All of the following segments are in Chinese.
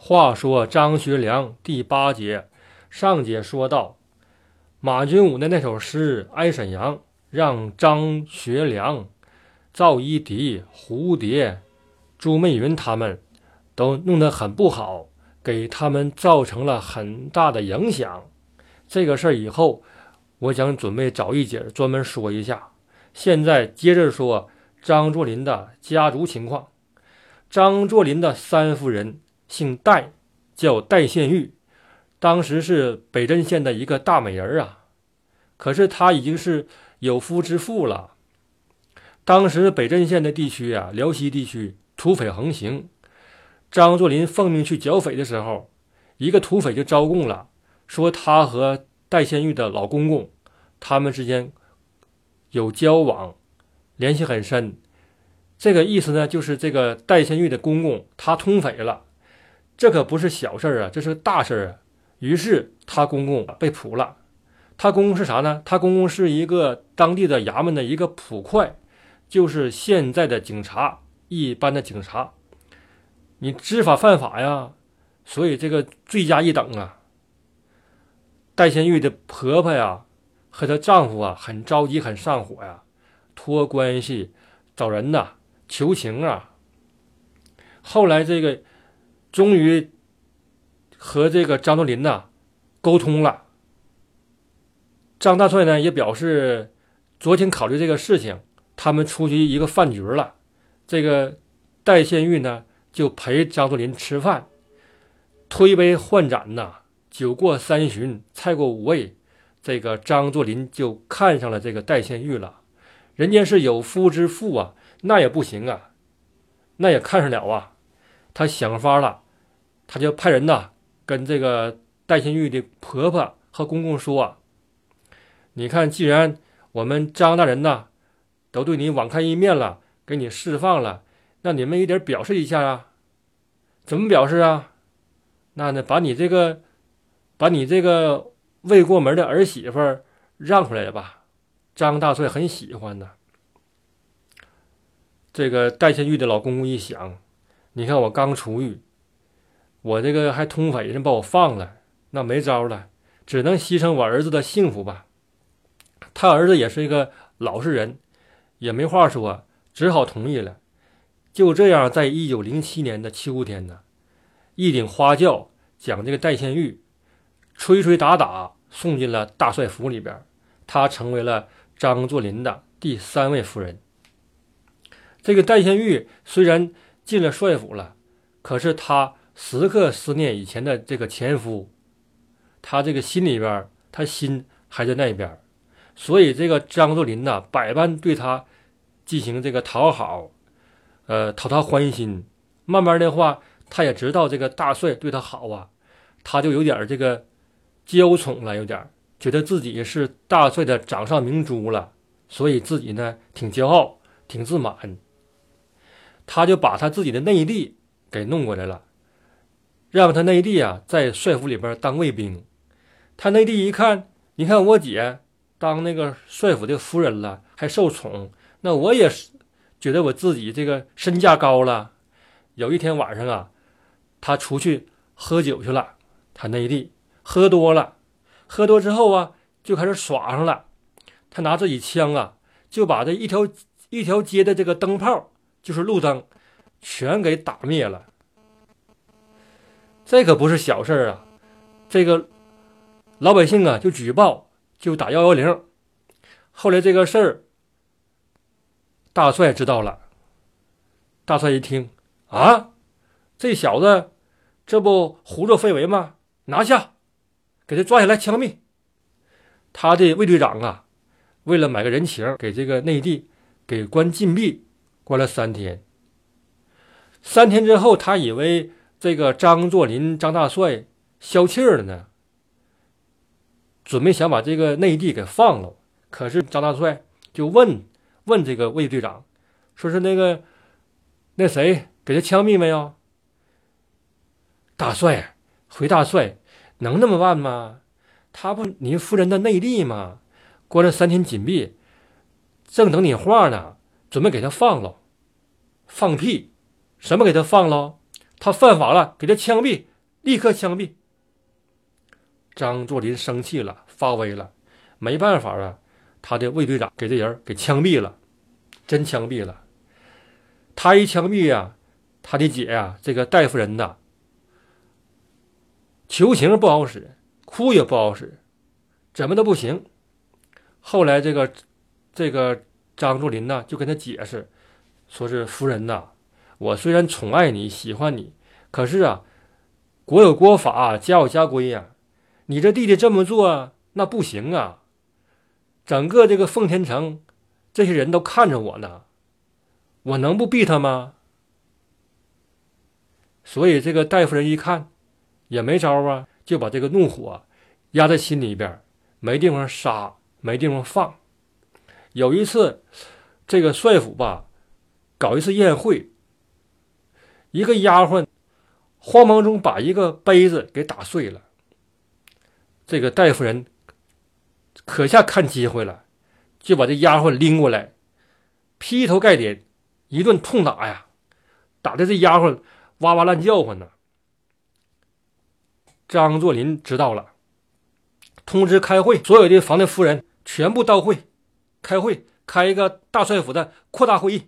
话说张学良第八节上节说到，马君武的那首诗《哀沈阳》，让张学良、赵一荻、蝴蝶、朱媚云他们都弄得很不好，给他们造成了很大的影响。这个事儿以后，我想准备找一节专门说一下。现在接着说张作霖的家族情况。张作霖的三夫人姓戴，叫戴宪玉，当时是北镇县的一个大美人啊。可是她已经是有夫之妇了。当时北镇县的地区啊，辽西地区土匪横行。张作霖奉命去剿匪的时候，一个土匪就招供了，说他和戴宪玉的老公公，他们之间有交往，联系很深。这个意思呢，就是这个戴宪玉的公公他通匪了，这可不是小事儿啊，这是大事儿啊。于是他公公被捕了。他公公是啥呢？他公公是一个当地的衙门的一个捕快，就是现在的警察，一般的警察。你知法犯法呀，所以这个罪加一等啊。戴宪玉的婆婆呀和她丈夫啊很着急，很上火呀，托关系找人呐。求情啊！后来这个终于和这个张作霖呐沟通了。张大帅呢也表示昨天考虑这个事情。他们出去一个饭局了，这个戴宪玉呢就陪张作霖吃饭，推杯换盏呐，酒过三巡，菜过五味，这个张作霖就看上了这个戴宪玉了。人家是有夫之妇啊。那也不行啊，那也看上了啊。他想法了，他就派人呐跟这个戴新玉的婆婆和公公说：“你看，既然我们张大人呐都对你网开一面了，给你释放了，那你们也得表示一下啊？怎么表示啊？那呢，把你这个把你这个未过门的儿媳妇让出来吧。张大帅很喜欢的。”这个戴新玉的老公公一想，你看我刚出狱，我这个还通匪，人把我放了，那没招了，只能牺牲我儿子的幸福吧。他儿子也是一个老实人，也没话说，只好同意了。就这样，在一九零七年的秋天呢，一顶花轿将这个戴宪玉吹吹打打送进了大帅府里边，他成为了张作霖的第三位夫人。这个戴宪玉虽然进了帅府了，可是他时刻思念以前的这个前夫，他这个心里边，他心还在那边，所以这个张作霖呐，百般对他进行这个讨好，呃，讨他欢心。慢慢的话，他也知道这个大帅对他好啊，他就有点这个娇宠了，有点觉得自己是大帅的掌上明珠了，所以自己呢挺骄傲，挺自满。他就把他自己的内弟给弄过来了，让他内弟啊在帅府里边当卫兵。他内弟一看，你看我姐当那个帅府的夫人了，还受宠，那我也是觉得我自己这个身价高了。有一天晚上啊，他出去喝酒去了，他内弟喝多了，喝多之后啊就开始耍上了。他拿自己枪啊，就把这一条一条街的这个灯泡。就是路灯，全给打灭了。这可不是小事儿啊！这个老百姓啊，就举报，就打幺幺零。后来这个事儿，大帅知道了。大帅一听啊，这小子这不胡作非为吗？拿下，给他抓起来枪毙。他的卫队长啊，为了买个人情，给这个内地给关禁闭。关了三天，三天之后，他以为这个张作霖、张大帅消气儿了呢，准备想把这个内地给放了。可是张大帅就问问这个卫队长，说是那个那谁给他枪毙没有？大帅回大帅，能那么办吗？他不您夫人的内地吗？关了三天紧闭，正等你话呢。准备给他放了，放屁！什么给他放了？他犯法了，给他枪毙，立刻枪毙。张作霖生气了，发威了，没办法啊，他的卫队长给这人给枪毙了，真枪毙了。他一枪毙呀，他的姐呀，这个戴夫人呐，求情不好使，哭也不好使，怎么都不行。后来这个这个张作霖呢，就跟他解释，说是夫人呐，我虽然宠爱你，喜欢你，可是啊，国有国法，家有家规呀，你这弟弟这么做那不行啊，整个这个奉天城这些人都看着我呢，我能不避他吗？所以这个戴夫人一看也没招啊，就把这个怒火压在心里边，没地方撒，没地方放。有一次，这个帅府吧搞一次宴会，一个丫鬟慌忙中把一个杯子给打碎了。这个戴夫人可下看机会了，就把这丫鬟拎过来，劈头盖脸一顿痛打呀，打的这丫鬟。哇哇乱叫唤呢！张作霖知道了，通知开会，所有的房内夫人全部到会，开会开一个大帅府的扩大会议，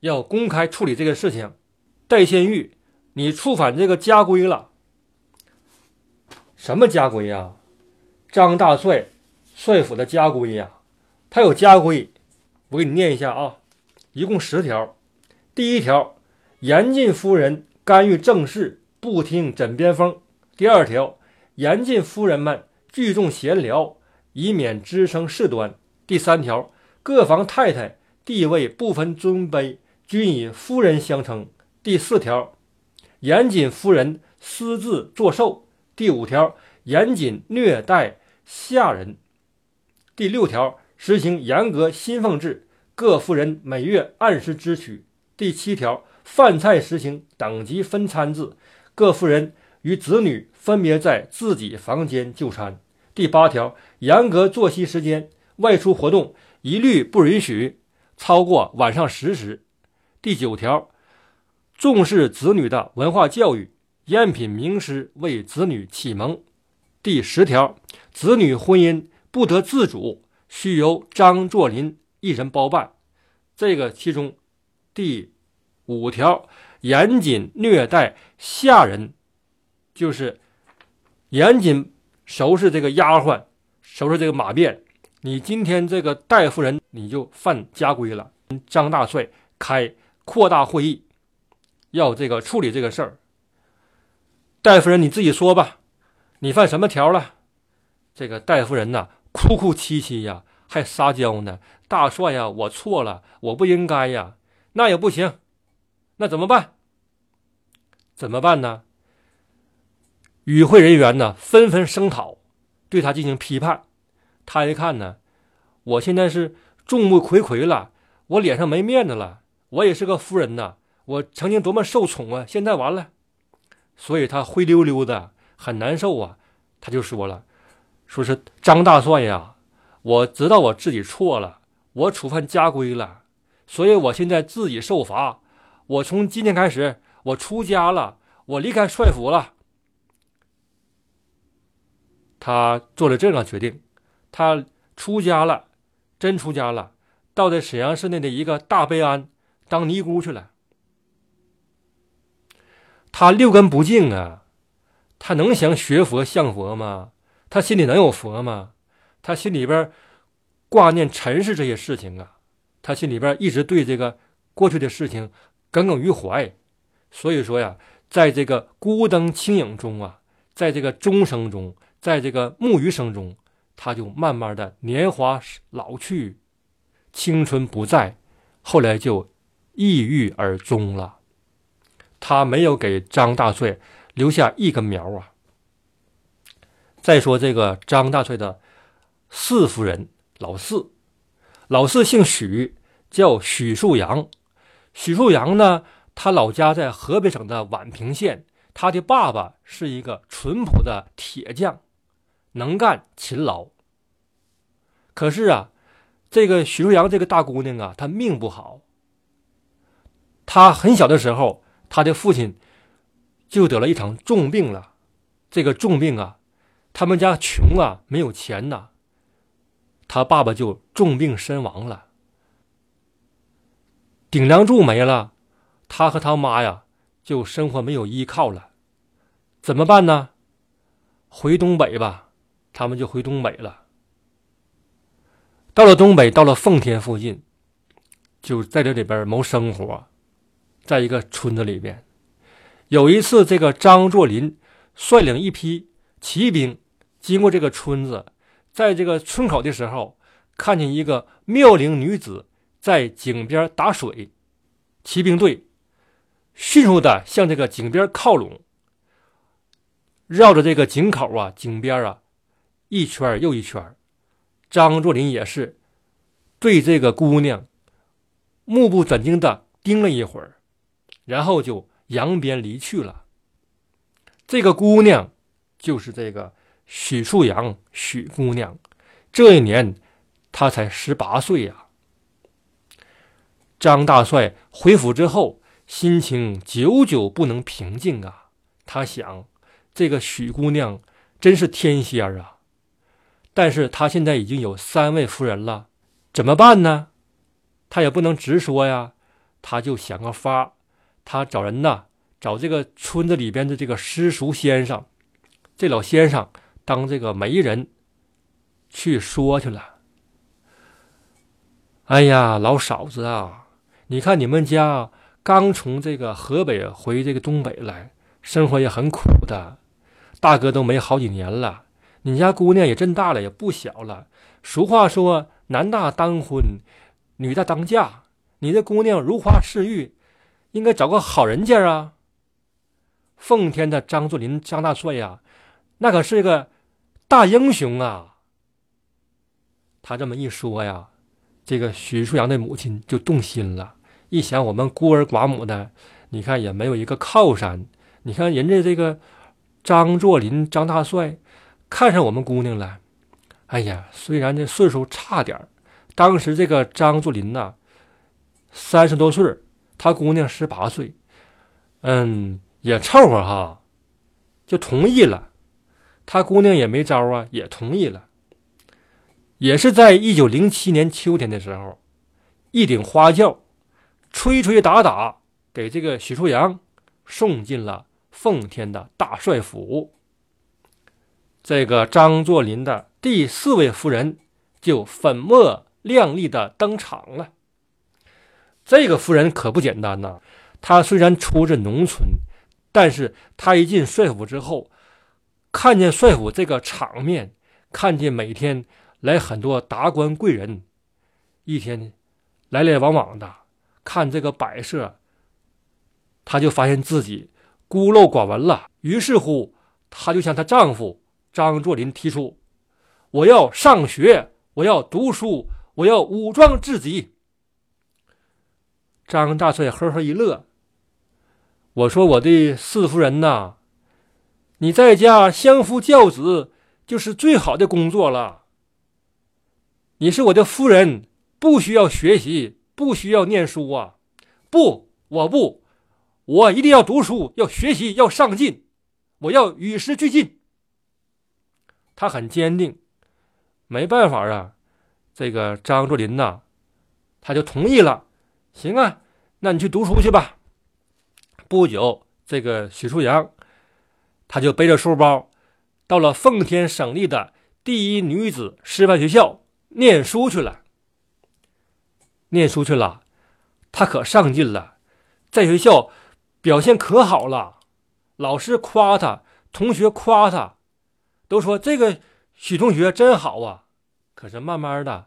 要公开处理这个事情。戴仙玉，你触犯这个家规了。什么家规呀？张大帅帅府的家规呀？他有家规，我给你念一下啊，一共十条。第一条。严禁夫人干预政事，不听枕边风。第二条，严禁夫人们聚众闲聊，以免滋生事端。第三条，各房太太地位不分尊卑，均以夫人相称。第四条，严禁夫人私自作寿。第五条，严禁虐待下人。第六条，实行严格薪俸制，各夫人每月按时支取。第七条。饭菜实行等级分餐制，各夫人与子女分别在自己房间就餐。第八条，严格作息时间，外出活动一律不允许超过晚上十时。第九条，重视子女的文化教育，严品名师为子女启蒙。第十条，子女婚姻不得自主，需由张作霖一人包办。这个其中，第。五条，严谨虐待下人，就是严谨收拾这个丫鬟，收拾这个马便。你今天这个戴夫人，你就犯家规了。张大帅开扩大会议，要这个处理这个事儿。戴夫人，你自己说吧，你犯什么条了？这个戴夫人呐，哭哭啼啼呀，还撒娇呢。大帅呀，我错了，我不应该呀，那也不行。那怎么办？怎么办呢？与会人员呢纷纷声讨，对他进行批判。他一看呢，我现在是众目睽睽了，我脸上没面子了。我也是个夫人呐，我曾经多么受宠啊，现在完了。所以他灰溜溜的，很难受啊。他就说了，说是张大帅呀，我知道我自己错了，我触犯家规了，所以我现在自己受罚。我从今天开始，我出家了，我离开帅府了。他做了这样决定，他出家了，真出家了，到这沈阳市内的一个大悲庵当尼姑去了。他六根不净啊，他能想学佛向佛吗？他心里能有佛吗？他心里边挂念尘世这些事情啊，他心里边一直对这个过去的事情。耿耿于怀，所以说呀，在这个孤灯清影中啊，在这个钟声中，在这个木鱼声中，他就慢慢的年华老去，青春不在，后来就抑郁而终了。他没有给张大帅留下一根苗啊。再说这个张大帅的四夫人老四，老四姓许，叫许树阳。许树阳呢？他老家在河北省的宛平县。他的爸爸是一个淳朴的铁匠，能干勤劳。可是啊，这个许树阳这个大姑娘啊，她命不好。她很小的时候，他的父亲就得了一场重病了。这个重病啊，他们家穷啊，没有钱呐。他爸爸就重病身亡了，顶梁柱没了，他和他妈呀就生活没有依靠了。怎么办呢？回东北吧，他们就回东北了。到了东北，到了奉天附近，就在这里边谋生活，在一个村子里边。有一次，这个张作霖率领一批骑兵经过这个村子，在这个村口的时候，看见一个妙龄女子在井边打水，骑兵队迅速的向这个井边靠拢，绕着这个井口啊、井边啊一圈又一圈。张作霖也是对这个姑娘目不转睛的盯了一会儿，然后就扬鞭离去了。这个姑娘就是这个许树阳，许姑娘。这一年她才十八岁呀。张大帅回府之后，心情久久不能平静啊。他想，这个许姑娘真是天仙啊。但是他现在已经有三位夫人了，怎么办呢？他也不能直说呀，他就想个法他找人呐，找这个村子里边的这个私塾先生，这老先生当这个媒人去说去了。哎呀，老嫂子啊，你看你们家刚从这个河北回这个东北来，生活也很苦的，大哥都没好几年了。你家姑娘也真大了，也不小了。俗话说，男大当婚，女大当嫁。你这姑娘如花似玉，应该找个好人家啊。奉天的张作霖张大帅呀，那可是个大英雄啊。他这么一说呀，这个许树阳的母亲就动心了。一想，我们孤儿寡母的，你看也没有一个靠山。你看人家这个张作霖张大帅。看上我们姑娘了，哎呀，虽然这岁数差点当时这个张作霖呐，三十多岁他姑娘十八岁，嗯，也凑合哈，就同意了。他姑娘也没招啊，也同意了。也是在一九零七年秋天的时候，一顶花轿，吹吹打打，给这个许初阳送进了奉天的大帅府。这个张作霖的第四位夫人就粉墨亮丽的登场了。这个夫人可不简单呐！她虽然出自农村，但是她一进帅府之后，看见帅府这个场面，看见每天来很多达官贵人，一天来来往往的，看这个摆设，她就发现自己孤陋寡闻了。于是乎，她就向她丈夫。张作霖提出：“我要上学，我要读书，我要武装自己。”张大帅呵呵一乐：“我说我的四夫人呐，你在家相夫教子就是最好的工作了。你是我的夫人，不需要学习，不需要念书啊！不，我不，我一定要读书，要学习，要上进，我要与时俱进。”他很坚定，没办法啊，这个张作霖呐，他就同意了。行啊，那你去读书去吧。不久，这个许初阳，他就背着书包，到了奉天省立的第一女子师范学校念书去了。念书去了，他可上进了，在学校表现可好了，老师夸他，同学夸他。都说这个许同学真好啊，可是慢慢的，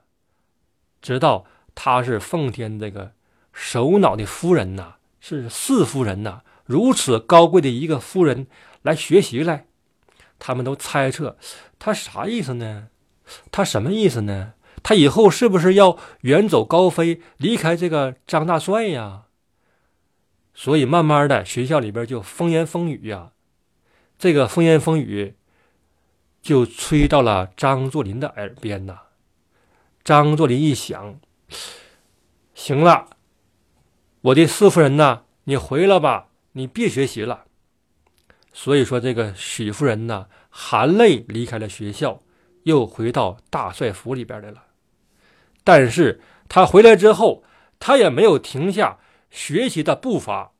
知道他是奉天这个首脑的夫人呐，是四夫人呐，如此高贵的一个夫人来学习来，他们都猜测他啥意思呢？他什么意思呢？他以后是不是要远走高飞，离开这个张大帅呀？所以慢慢的，学校里边就风言风语呀，这个风言风语。就吹到了张作霖的耳边呐。张作霖一想，行了，我的四夫人呐，你回来吧，你别学习了。所以说，这个许夫人呢，含泪离开了学校，又回到大帅府里边来了。但是他回来之后，他也没有停下学习的步伐，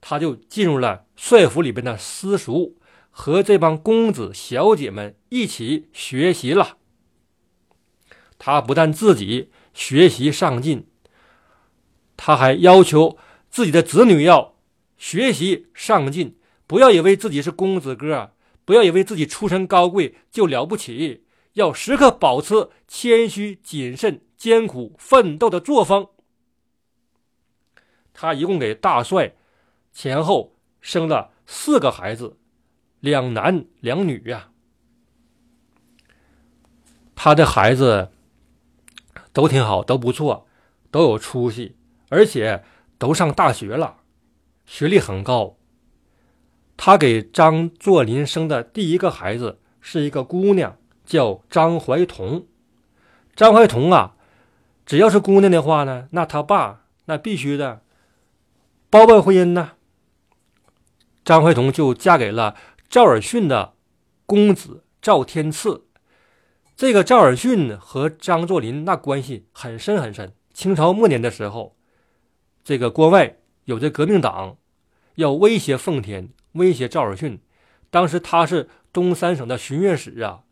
他就进入了帅府里边的私塾，和这帮公子小姐们一起学习了。他不但自己学习上进，他还要求自己的子女要学习上进，不要以为自己是公子哥，不要以为自己出身高贵就了不起，要时刻保持谦虚、谨慎、艰苦奋斗的作风。他一共给大帅前后生了四个孩子，两男两女呀。他的孩子。都挺好，都不错，都有出息，而且都上大学了，学历很高。他给张作霖生的第一个孩子是一个姑娘，叫张怀彤。张怀彤啊，只要是姑娘的话呢，那他爸那必须的包办婚姻呢。张怀彤就嫁给了赵尔巽的公子赵天赐。这个赵尔巽和张作霖那关系很深很深。清朝末年的时候，这个关外有这革命党要威胁奉天，威胁赵尔巽。当时他是东三省的巡阅使啊，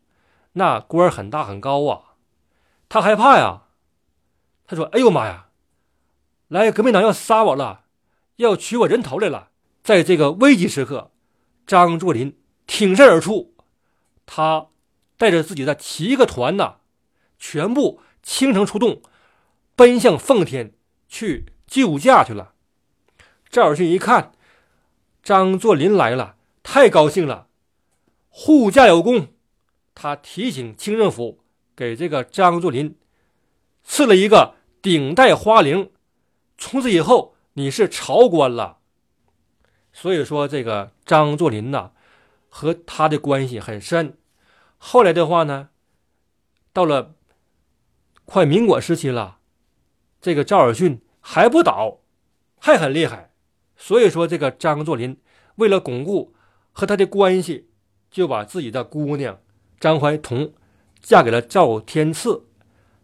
那官很大很高啊。他害怕呀，他说：“哎呦妈呀，来革命党要杀我了，要取我人头来了。”在这个危急时刻，张作霖挺身而出，他。带着自己的七个团呐，全部倾城出动，奔向奉天去救驾去了。赵尔巽一看张作霖来了，太高兴了，护驾有功。他提醒清政府给这个张作霖赐了一个顶戴花翎，从此以后你是朝官了。所以说，这个张作霖呐，和他的关系很深。后来的话呢，到了快民国时期了，这个赵尔巽还不倒，还很厉害。所以说，这个张作霖为了巩固和他的关系，就把自己的姑娘张怀彤嫁给了赵天赐。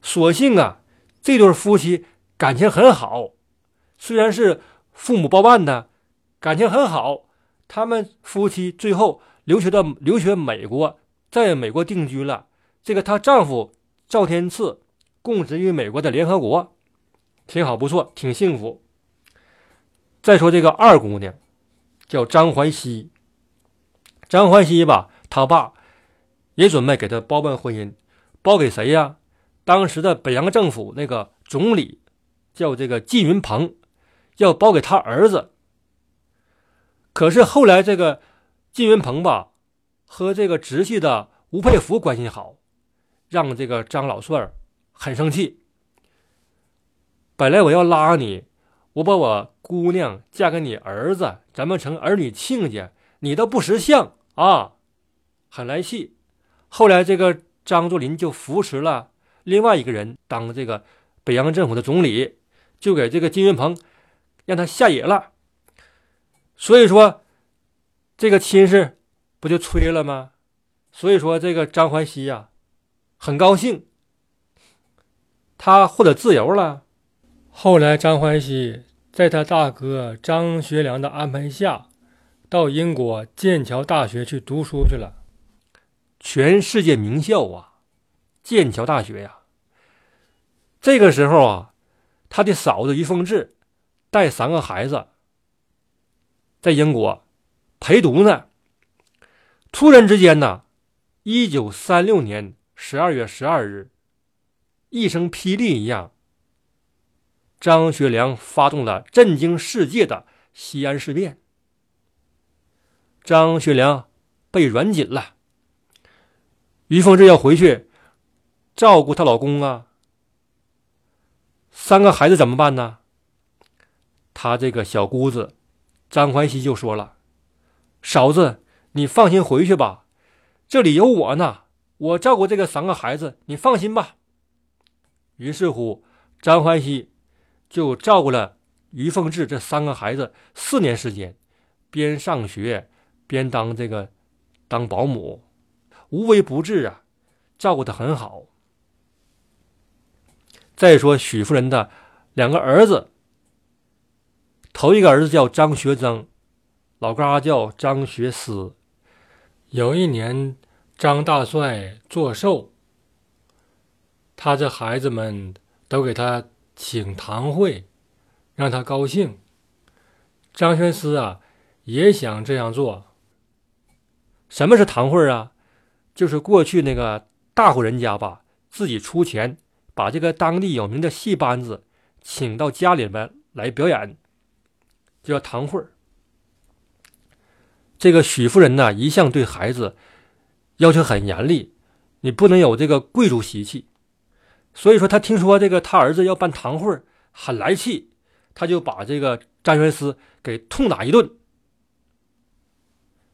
所幸啊，这对夫妻感情很好，虽然是父母包办的，感情很好。他们夫妻最后留学到留学美国。在美国定居了，这个她丈夫赵天赐供职于美国的联合国，挺好，不错，挺幸福。再说这个二姑娘，叫张怀熙。张怀熙吧，他爸也准备给她包办婚姻，包给谁呀？当时的北洋政府那个总理叫这个纪云鹏，要包给他儿子。可是后来这个靳云鹏吧。和这个直系的吴佩孚关系好，让这个张老帅很生气。本来我要拉你，我把我姑娘嫁给你儿子，咱们成儿女亲家，你都不识相啊，很来气。后来这个张作霖就扶持了另外一个人当这个北洋政府的总理，就给这个金云鹏让他下野了。所以说，这个亲事。不就吹了吗？所以说这个张怀熙呀，很高兴，他获得自由了。后来张怀熙在他大哥张学良的安排下，到英国剑桥大学去读书去了，全世界名校啊，剑桥大学呀。这个时候啊，他的嫂子于凤至带三个孩子在英国陪读呢。突然之间呢，一九三六年十二月十二日，一声霹雳一样，张学良发动了震惊世界的西安事变。张学良被软禁了，于凤至要回去照顾她老公啊，三个孩子怎么办呢？他这个小姑子张怀熙就说了：“嫂子。”你放心回去吧，这里有我呢，我照顾这个三个孩子，你放心吧。于是乎，张欢喜就照顾了于凤至这三个孩子四年时间，边上学边当这个当保姆，无微不至啊，照顾的很好。再说许夫人的两个儿子，头一个儿子叫张学增，老嘎叫张学思。有一年，张大帅做寿，他这孩子们都给他请堂会，让他高兴。张学思啊，也想这样做。什么是堂会啊？就是过去那个大户人家吧，自己出钱把这个当地有名的戏班子请到家里边来表演，就叫堂会。这个许夫人呢，一向对孩子要求很严厉，你不能有这个贵族习气。所以说，他听说这个他儿子要办堂会儿，很来气，他就把这个张学思给痛打一顿，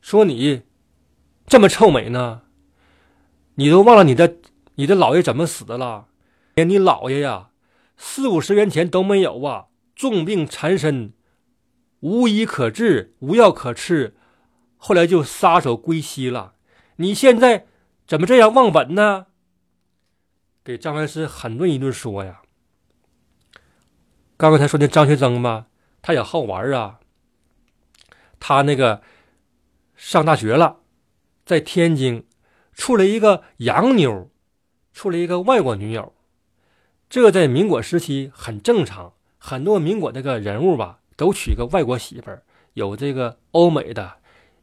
说你这么臭美呢，你都忘了你的你的姥爷怎么死的了？连你姥爷呀，四五十年前都没有啊，重病缠身，无医可治，无药可吃。后来就撒手归西了。你现在怎么这样忘本呢？给张元师狠顿一顿说呀。刚刚才说的张学增吧，他也好玩啊。他那个上大学了，在天津处了一个洋妞，处了一个外国女友。这在民国时期很正常，很多民国那个人物吧，都娶个外国媳妇儿，有这个欧美的。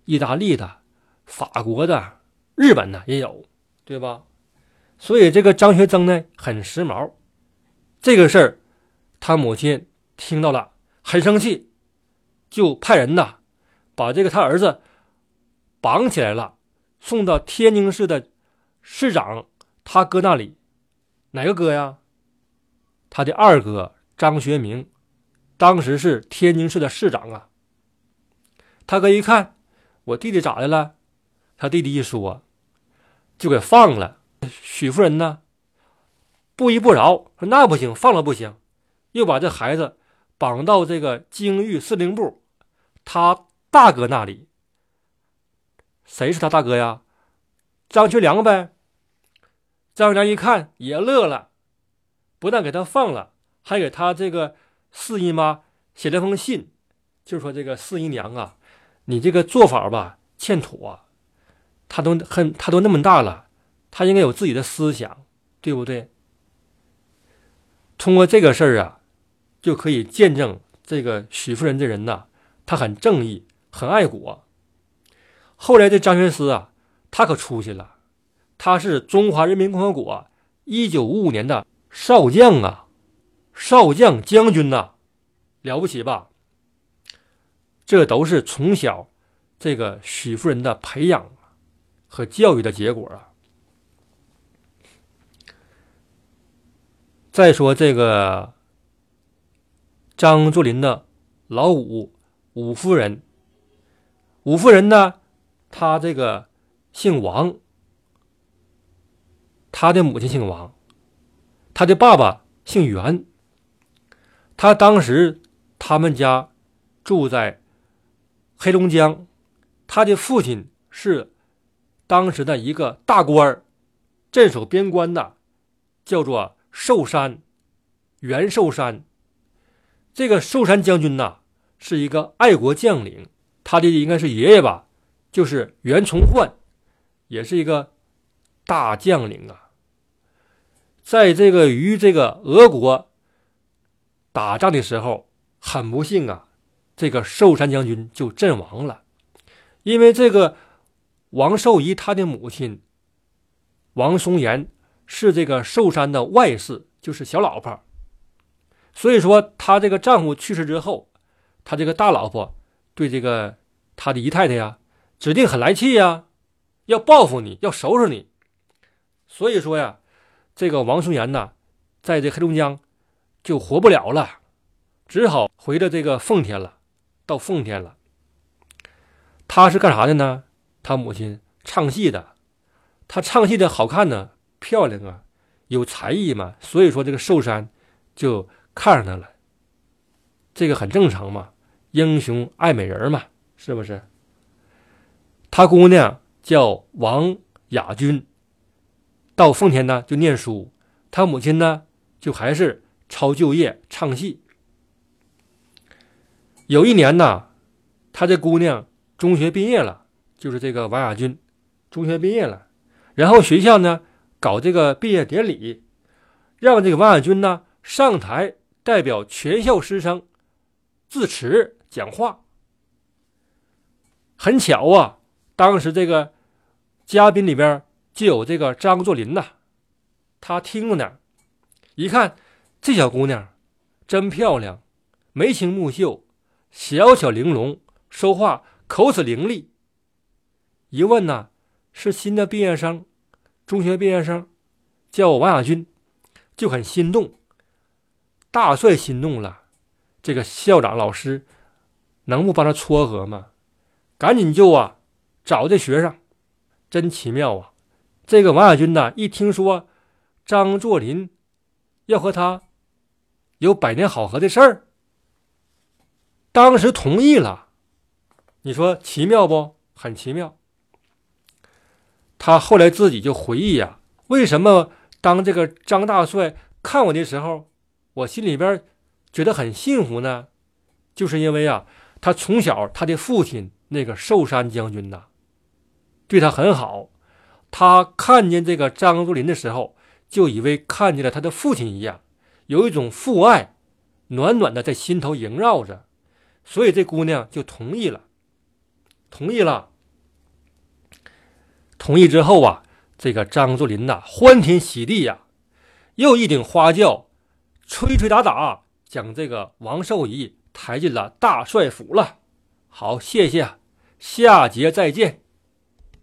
意大利的、法国的、日本的也有，对吧？所以这个张学增呢很时髦。这个事儿，他母亲听到了很生气，就派人呐把这个他儿子绑起来了，送到天津市的市长他哥那里。哪个哥呀？他的二哥张学明，当时是天津市的市长啊。他哥一看。我弟弟咋的了？他弟弟一说，就给放了。许夫人呢，不依不饶，说那不行，放了不行，又把这孩子绑到这个京豫司令部，他大哥那里。谁是他大哥呀？张学良呗。张学良一看也乐了，不但给他放了，还给他这个四姨妈写了封信，就说这个四姨娘啊。你这个做法吧欠妥，他都很他都那么大了，他应该有自己的思想，对不对？通过这个事儿啊，就可以见证这个许夫人这人呐，她很正义，很爱国。后来这张学思啊，他可出息了，他是中华人民共和国一九五五年的少将啊，少将将军呐，了不起吧？这都是从小这个许夫人的培养和教育的结果啊。再说这个张作霖的老五五夫人，五夫人呢，她这个姓王，她的母亲姓王，她的爸爸姓袁。他当时他们家住在。黑龙江，他的父亲是当时的一个大官镇守边关的，叫做寿山，袁寿山。这个寿山将军呐，是一个爱国将领，他的应该是爷爷吧，就是袁崇焕，也是一个大将领啊。在这个与这个俄国打仗的时候，很不幸啊。这个寿山将军就阵亡了，因为这个王寿仪他的母亲王松岩是这个寿山的外室，就是小老婆，所以说他这个丈夫去世之后，他这个大老婆对这个他的姨太太呀，指定很来气呀，要报复你，要收拾你，所以说呀，这个王松岩呢，在这黑龙江就活不了了，只好回到这个奉天了。到奉天了，他是干啥的呢？他母亲唱戏的，他唱戏的好看呢，漂亮啊，有才艺嘛，所以说这个寿山就看上他了。这个很正常嘛，英雄爱美人嘛，是不是？他姑娘叫王雅君，到奉天呢就念书，他母亲呢就还是抄就业唱戏。有一年呢，他这姑娘中学毕业了，就是这个王亚军中学毕业了，然后学校呢搞这个毕业典礼，让这个王亚军呢上台代表全校师生致辞讲话。很巧啊，当时这个嘉宾里边就有这个张作霖呐，他听着呢，一看这小姑娘真漂亮，眉清目秀，小巧玲珑，说话口齿伶俐。一问呢，是新的毕业生，中学毕业生，叫王亚军，就很心动，大帅心动了，这个校长老师能不帮他撮合吗？赶紧就啊，找这学生，真奇妙啊！这个王亚军呢，一听说张作霖要和他有百年好合的事儿，当时同意了。你说奇妙不？很奇妙。他后来自己就回忆呀，为什么当这个张大帅看我的时候，我心里边觉得很幸福呢？就是因为啊，他从小他的父亲。那个寿山将军呐，对他很好。他看见这个张作霖的时候，就以为看见了他的父亲一样，有一种父爱，暖暖的在心头萦绕着。所以这姑娘就同意了。同意了。同意之后啊，这个张作霖呐，欢天喜地呀，又一顶花轿，吹吹打打，将这个王寿仪抬进了大帅府了。好，谢谢。下节再见。